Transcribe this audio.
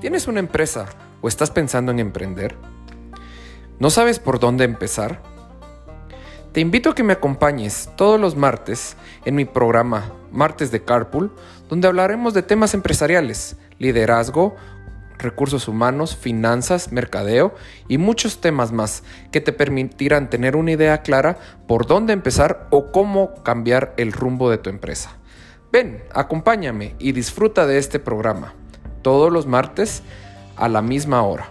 ¿Tienes una empresa o estás pensando en emprender? ¿No sabes por dónde empezar? Te invito a que me acompañes todos los martes en mi programa Martes de Carpool, donde hablaremos de temas empresariales, liderazgo, recursos humanos, finanzas, mercadeo y muchos temas más que te permitirán tener una idea clara por dónde empezar o cómo cambiar el rumbo de tu empresa. Ven, acompáñame y disfruta de este programa todos los martes a la misma hora.